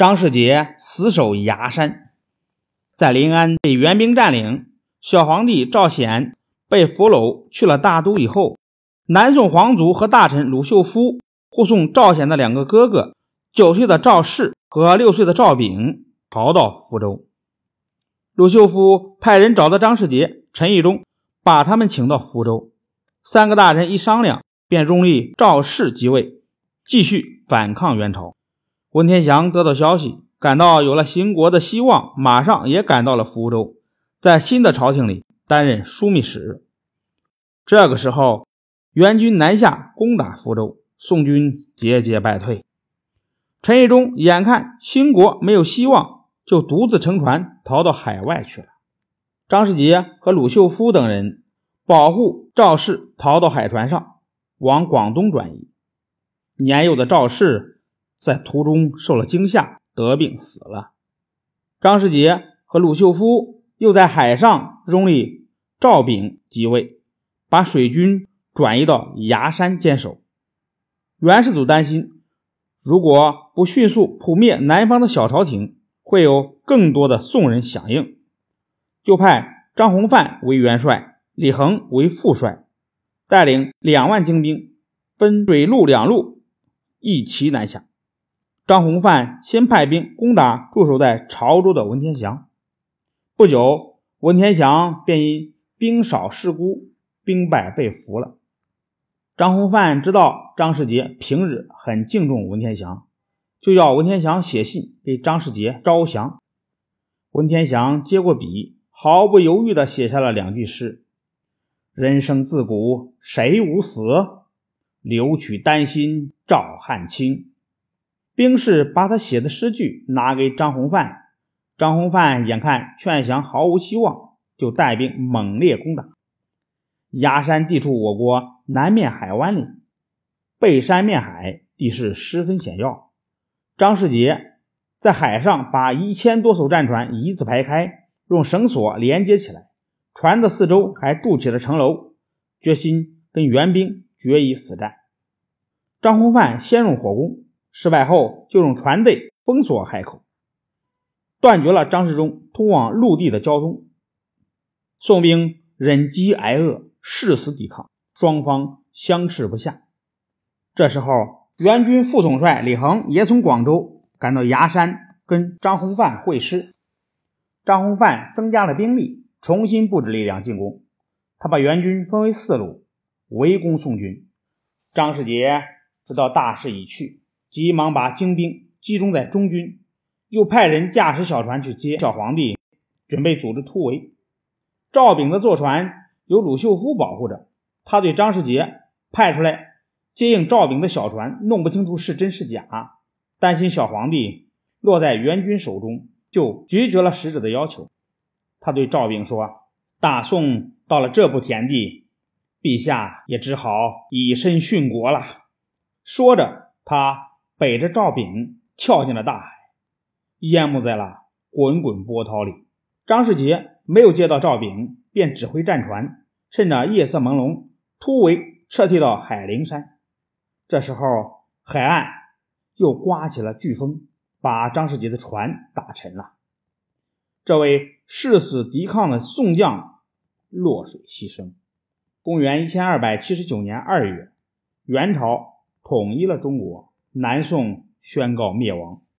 张世杰死守崖山，在临安被元兵占领，小皇帝赵显被俘虏去了大都以后，南宋皇族和大臣鲁秀夫护送赵显的两个哥哥，九岁的赵氏和六岁的赵炳逃到福州。鲁秀夫派人找到张世杰、陈义忠，把他们请到福州。三个大臣一商量，便拥立赵氏即位，继续反抗元朝。文天祥得到消息，感到有了兴国的希望，马上也赶到了福州，在新的朝廷里担任枢密使。这个时候，元军南下攻打福州，宋军节节败退。陈义忠眼看兴国没有希望，就独自乘船逃到海外去了。张世杰和鲁秀夫等人保护赵氏逃到海船上，往广东转移。年幼的赵氏在途中受了惊吓，得病死了。张世杰和鲁秀夫又在海上拥立赵炳即位。把水军转移到崖山坚守。元世祖担心，如果不迅速扑灭南方的小朝廷，会有更多的宋人响应，就派张弘范为元帅，李恒为副帅，带领两万精兵，分水陆两路一齐南下。张弘范先派兵攻打驻守在潮州的文天祥，不久，文天祥便因兵少势孤。兵败被俘了。张弘范知道张世杰平日很敬重文天祥，就要文天祥写信给张世杰招降。文天祥接过笔，毫不犹豫地写下了两句诗：“人生自古谁无死，留取丹心照汗青。”兵士把他写的诗句拿给张弘范，张弘范眼看劝降毫无希望，就带兵猛烈攻打。崖山地处我国南面海湾里，背山面海，地势十分险要。张世杰在海上把一千多艘战船一字排开，用绳索连接起来，船的四周还筑起了城楼，决心跟援兵决一死战。张弘范先用火攻，失败后就用船队封锁海口，断绝了张世忠通往陆地的交通。宋兵忍饥挨饿。誓死抵抗，双方相持不下。这时候，援军副统帅李恒也从广州赶到崖山，跟张弘范会师。张弘范增加了兵力，重新布置力量进攻。他把援军分为四路，围攻宋军。张世杰知道大势已去，急忙把精兵集中在中军，又派人驾驶小船去接小皇帝，准备组织突围。赵炳的坐船。由鲁秀夫保护着，他对张世杰派出来接应赵炳的小船弄不清楚是真是假，担心小皇帝落在援军手中，就拒绝了使者的要求。他对赵炳说：“大宋到了这步田地，陛下也只好以身殉国了。”说着，他背着赵炳跳进了大海，淹没在了滚滚波涛里。张世杰没有接到赵炳，便指挥战船。趁着夜色朦胧，突围撤退到海陵山。这时候，海岸又刮起了飓风，把张世杰的船打沉了。这位誓死抵抗的宋将落水牺牲。公元一千二百七十九年二月，元朝统一了中国，南宋宣告灭亡。